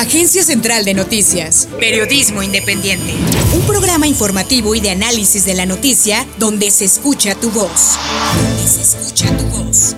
Agencia Central de Noticias. Periodismo independiente. Un programa informativo y de análisis de la noticia donde se escucha tu voz. Donde se escucha tu voz.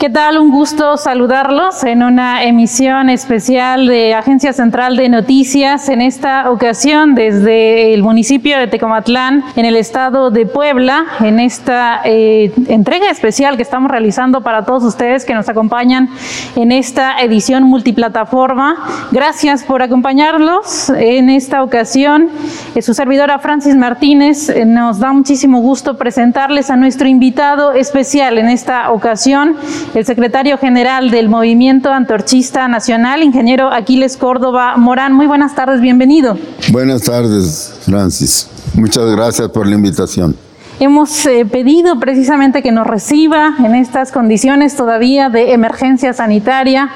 ¿Qué tal? Un gusto saludarlos en una emisión especial de Agencia Central de Noticias, en esta ocasión desde el municipio de Tecomatlán, en el estado de Puebla, en esta eh, entrega especial que estamos realizando para todos ustedes que nos acompañan en esta edición multiplataforma. Gracias por acompañarlos en esta ocasión. Eh, su servidora Francis Martínez eh, nos da muchísimo gusto presentarles a nuestro invitado especial en esta ocasión el secretario general del Movimiento Antorchista Nacional, ingeniero Aquiles Córdoba Morán. Muy buenas tardes, bienvenido. Buenas tardes, Francis. Muchas gracias por la invitación. Hemos eh, pedido precisamente que nos reciba en estas condiciones todavía de emergencia sanitaria,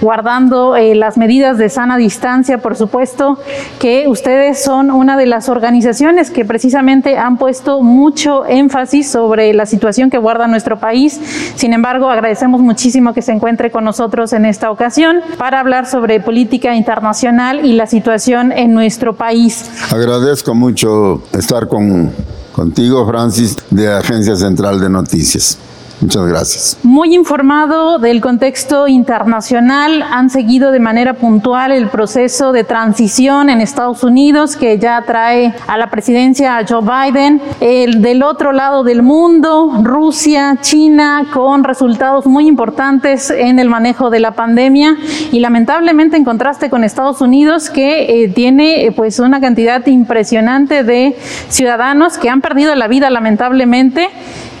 guardando eh, las medidas de sana distancia, por supuesto, que ustedes son una de las organizaciones que precisamente han puesto mucho énfasis sobre la situación que guarda nuestro país. Sin embargo, agradecemos muchísimo que se encuentre con nosotros en esta ocasión para hablar sobre política internacional y la situación en nuestro país. Agradezco mucho estar con Contigo, Francis, de Agencia Central de Noticias. Muchas gracias. Muy informado del contexto internacional, han seguido de manera puntual el proceso de transición en Estados Unidos que ya trae a la presidencia a Joe Biden. El del otro lado del mundo, Rusia, China, con resultados muy importantes en el manejo de la pandemia y lamentablemente en contraste con Estados Unidos que eh, tiene eh, pues una cantidad impresionante de ciudadanos que han perdido la vida lamentablemente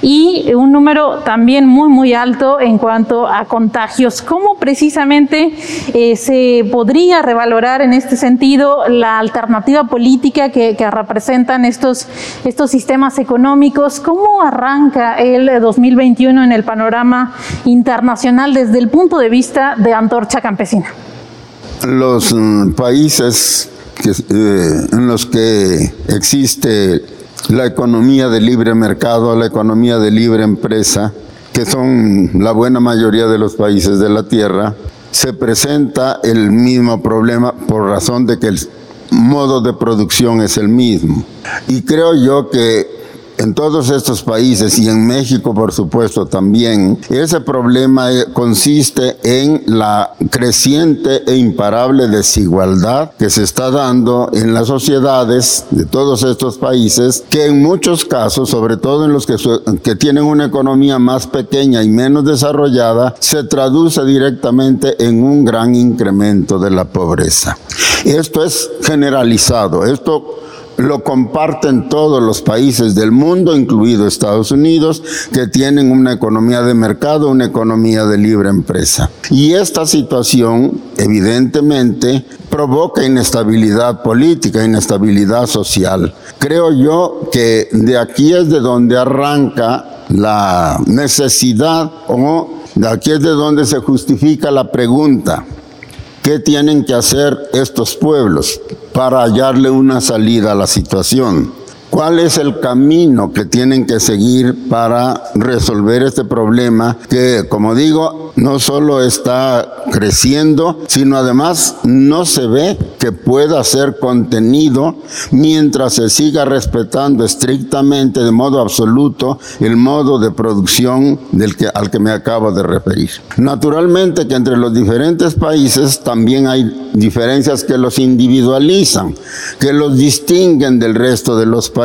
y un número también muy, muy alto en cuanto a contagios. ¿Cómo precisamente eh, se podría revalorar en este sentido la alternativa política que, representan estos, estos sistemas económicos? ¿Cómo arranca el 2021 en el panorama internacional desde el punto de vista de Antorcha Campesina? Los mm, países eh, en los que existe la economía de libre mercado, la economía de libre empresa, que son la buena mayoría de los países de la Tierra, se presenta el mismo problema por razón de que el modo de producción es el mismo. Y creo yo que en todos estos países y en México, por supuesto, también, ese problema eh, consiste en la creciente e imparable desigualdad que se está dando en las sociedades de todos estos países, que en muchos casos, sobre todo en los que, que tienen una economía más pequeña y menos desarrollada, se traduce directamente en un gran incremento de la pobreza. Esto es generalizado, esto lo comparten todos los países del mundo, incluido Estados Unidos, que tienen una economía de mercado, una economía de libre empresa. Y esta situación, evidentemente, provoca inestabilidad política, inestabilidad social. Creo yo que de aquí es de donde arranca la necesidad o de aquí es de donde se justifica la pregunta, ¿qué tienen que hacer estos pueblos? Para hallarle una salida a la situación. ¿Cuál es el camino que tienen que seguir para resolver este problema que, como digo, no solo está creciendo, sino además no se ve que pueda ser contenido mientras se siga respetando estrictamente, de modo absoluto, el modo de producción del que, al que me acabo de referir. Naturalmente que entre los diferentes países también hay diferencias que los individualizan, que los distinguen del resto de los países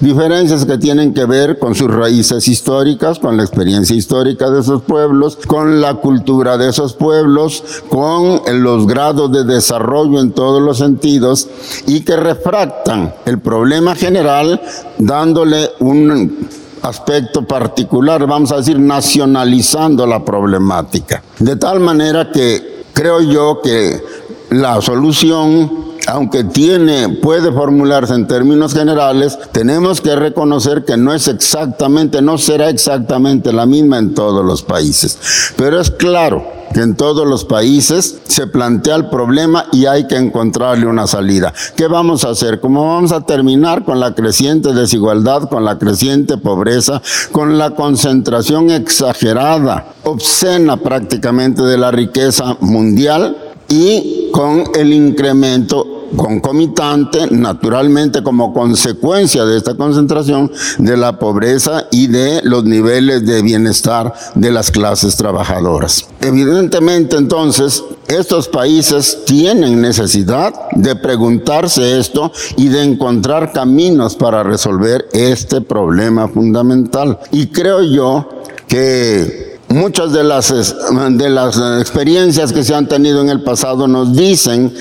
Diferencias que tienen que ver con sus raíces históricas, con la experiencia histórica de esos pueblos, con la cultura de esos pueblos, con los grados de desarrollo en todos los sentidos y que refractan el problema general dándole un aspecto particular, vamos a decir, nacionalizando la problemática. De tal manera que creo yo que la solución aunque tiene, puede formularse en términos generales, tenemos que reconocer que no es exactamente, no será exactamente la misma en todos los países. Pero es claro que en todos los países se plantea el problema y hay que encontrarle una salida. ¿Qué vamos a hacer? ¿Cómo vamos a terminar con la creciente desigualdad, con la creciente pobreza, con la concentración exagerada, obscena prácticamente de la riqueza mundial y con el incremento concomitante, naturalmente como consecuencia de esta concentración, de la pobreza y de los niveles de bienestar de las clases trabajadoras. Evidentemente entonces, estos países tienen necesidad de preguntarse esto y de encontrar caminos para resolver este problema fundamental. Y creo yo que Muchas de las, de las experiencias que se han tenido en el pasado nos dicen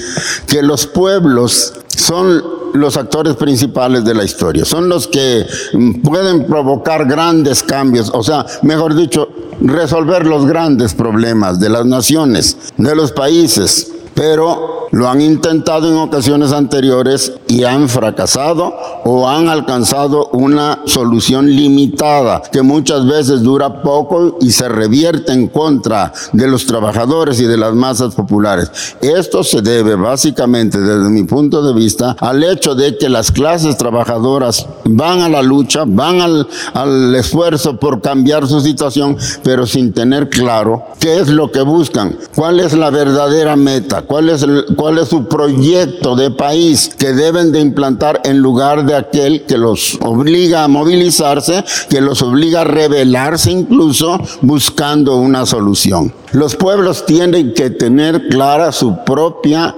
que los pueblos son los actores principales de la historia, son los que pueden provocar grandes cambios, o sea, mejor dicho, resolver los grandes problemas de las naciones, de los países, pero lo han intentado en ocasiones anteriores y han fracasado o han alcanzado una solución limitada que muchas veces dura poco y se revierte en contra de los trabajadores y de las masas populares. Esto se debe básicamente desde mi punto de vista al hecho de que las clases trabajadoras van a la lucha, van al, al esfuerzo por cambiar su situación, pero sin tener claro qué es lo que buscan, cuál es la verdadera meta, cuál es el, cuál es su proyecto de país que de implantar en lugar de aquel que los obliga a movilizarse, que los obliga a rebelarse incluso buscando una solución. Los pueblos tienen que tener clara su propia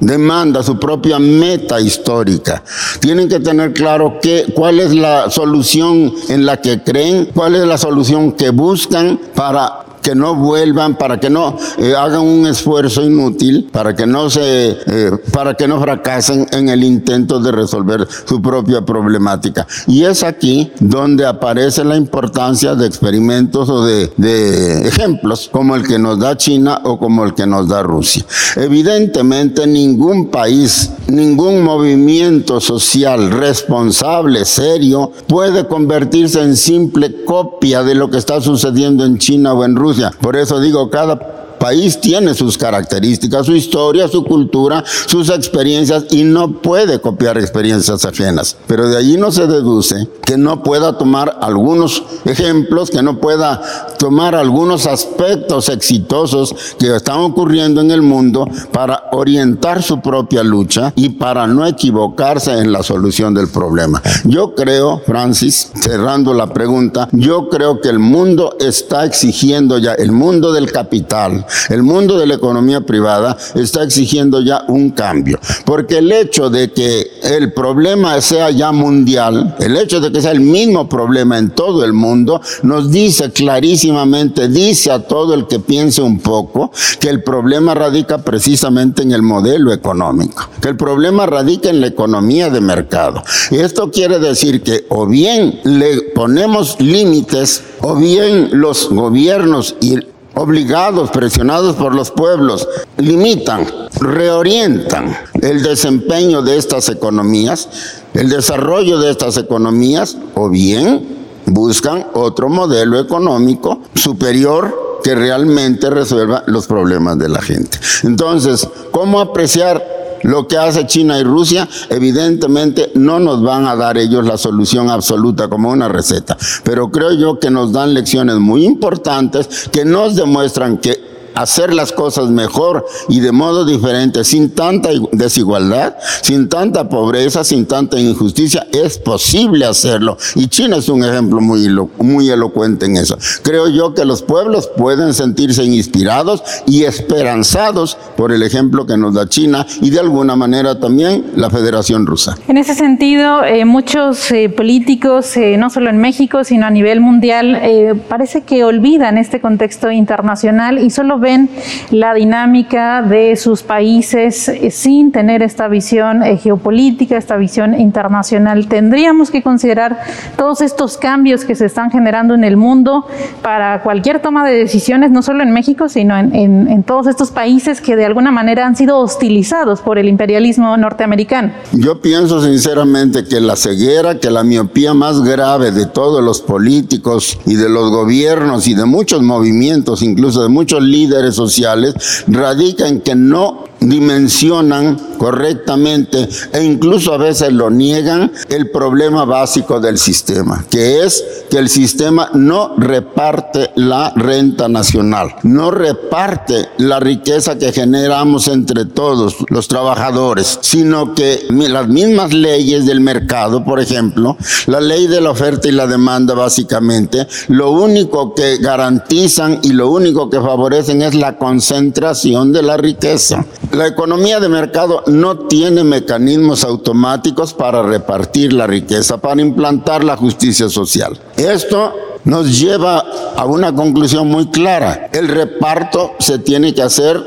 demanda, su propia meta histórica. Tienen que tener claro qué, cuál es la solución en la que creen, cuál es la solución que buscan para que no vuelvan, para que no eh, hagan un esfuerzo inútil, para que no se, eh, para que no fracasen en el intento de resolver su propia problemática. Y es aquí donde aparece la importancia de experimentos o de, de ejemplos como el que nos da China o como el que nos da Rusia. Evidentemente ningún país, ningún movimiento social responsable, serio, puede convertirse en simple copia de lo que está sucediendo en China o en Rusia por eso digo, cada país tiene sus características, su historia, su cultura, sus experiencias y no puede copiar experiencias ajenas. Pero de allí no se deduce que no pueda tomar algunos ejemplos, que no pueda tomar algunos aspectos exitosos que están ocurriendo en el mundo para orientar su propia lucha y para no equivocarse en la solución del problema. Yo creo, Francis, cerrando la pregunta, yo creo que el mundo está exigiendo ya, el mundo del capital, el mundo de la economía privada está exigiendo ya un cambio, porque el hecho de que el problema sea ya mundial, el hecho de que sea el mismo problema en todo el mundo, nos dice clarísimamente, dice a todo el que piense un poco, que el problema radica precisamente en el modelo económico, que el problema radica en la economía de mercado. Y esto quiere decir que o bien le ponemos límites, o bien los gobiernos y obligados, presionados por los pueblos, limitan, reorientan el desempeño de estas economías, el desarrollo de estas economías, o bien buscan otro modelo económico superior que realmente resuelva los problemas de la gente. Entonces, ¿cómo apreciar lo que hace China y Rusia, evidentemente no nos van a dar ellos la solución absoluta como una receta, pero creo yo que nos dan lecciones muy importantes que nos demuestran que hacer las cosas mejor y de modo diferente, sin tanta desigualdad, sin tanta pobreza, sin tanta injusticia, es posible hacerlo. Y China es un ejemplo muy, muy elocuente en eso. Creo yo que los pueblos pueden sentirse inspirados y esperanzados por el ejemplo que nos da China y de alguna manera también la Federación Rusa. En ese sentido, eh, muchos eh, políticos, eh, no solo en México, sino a nivel mundial, parece que olvidan este contexto internacional y solo ven la dinámica de sus países eh, sin tener esta visión eh, geopolítica, esta visión internacional. Tendríamos que considerar todos estos cambios que se están generando en el mundo para cualquier toma de decisiones, no solo en México, sino en, en todos estos países que de alguna manera han sido hostilizados por el imperialismo norteamericano. Yo pienso sinceramente que la ceguera, que la miopía más grave de todos los políticos y de los gobiernos y de muchos movimientos, incluso de muchos líderes sociales, radica en que no dimensionan correctamente e incluso a veces lo niegan el problema básico del sistema, que es que el sistema no reparte la renta nacional, no reparte la riqueza que generamos entre todos los trabajadores, sino que las mismas leyes del mercado, por ejemplo, la ley de la oferta y la demanda básicamente, lo único que garantizan y lo único que favorecen es la concentración de la riqueza. La economía de mercado no tiene mecanismos automáticos para repartir la riqueza, para implantar la justicia social. Esto nos lleva a una conclusión muy clara. El reparto se tiene que hacer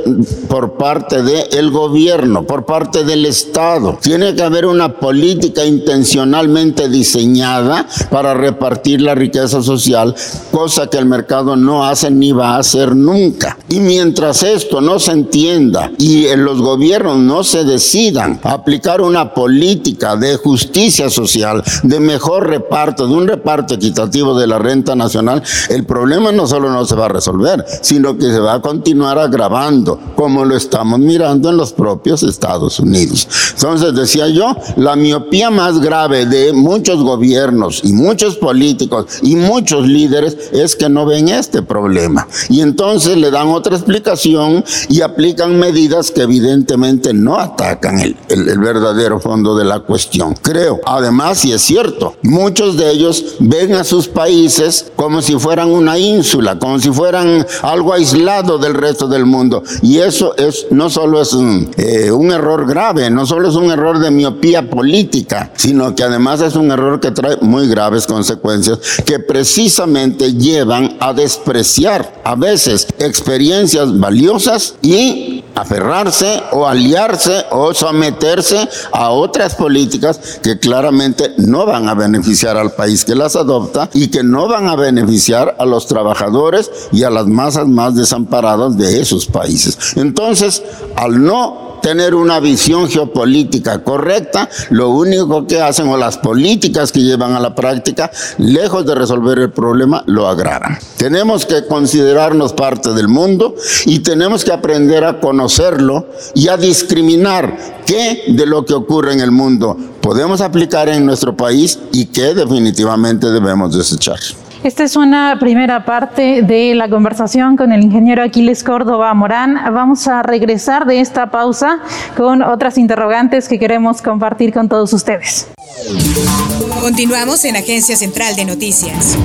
por parte del gobierno, por parte del Estado. Tiene que haber una política intencionalmente diseñada para repartir la riqueza social, cosa que el mercado no hace ni va a hacer nunca. Y mientras esto no se entienda y los gobiernos no se decidan aplicar una política de justicia social, de mejor reparto, de un reparto equitativo de la renta, nacional, el problema no solo no se va a resolver, sino que se va a continuar agravando, como lo estamos mirando en los propios Estados Unidos. Entonces, decía yo, la miopía más grave de muchos gobiernos y muchos políticos y muchos líderes es que no ven este problema. Y entonces le dan otra explicación y aplican medidas que evidentemente no atacan el, el verdadero fondo de la cuestión. Creo, además, y es cierto, muchos de ellos ven a sus países como si fueran una ínsula, como si fueran algo aislado del resto del mundo. Y eso es, no solo es un, eh, un error grave, no solo es un error de miopía política, sino que además es un error que trae muy graves consecuencias que precisamente llevan a despreciar a veces experiencias valiosas y aferrarse o aliarse o someterse a otras políticas que claramente no van a beneficiar al país que las adopta y que no van a beneficiar a los trabajadores y a las masas más desamparadas de esos países. Entonces, al no tener una visión geopolítica correcta, lo único que hacen o las políticas que llevan a la práctica, lejos de resolver el problema, lo agravan. Tenemos que considerarnos parte del mundo y tenemos que aprender a conocerlo y a discriminar qué de lo que ocurre en el mundo podemos aplicar en nuestro país y qué definitivamente debemos desechar. Esta es una primera parte de la conversación con el ingeniero Aquiles Córdoba Morán. Vamos a regresar de esta pausa con otras interrogantes que queremos compartir con todos ustedes. Continuamos en Agencia Central de Noticias.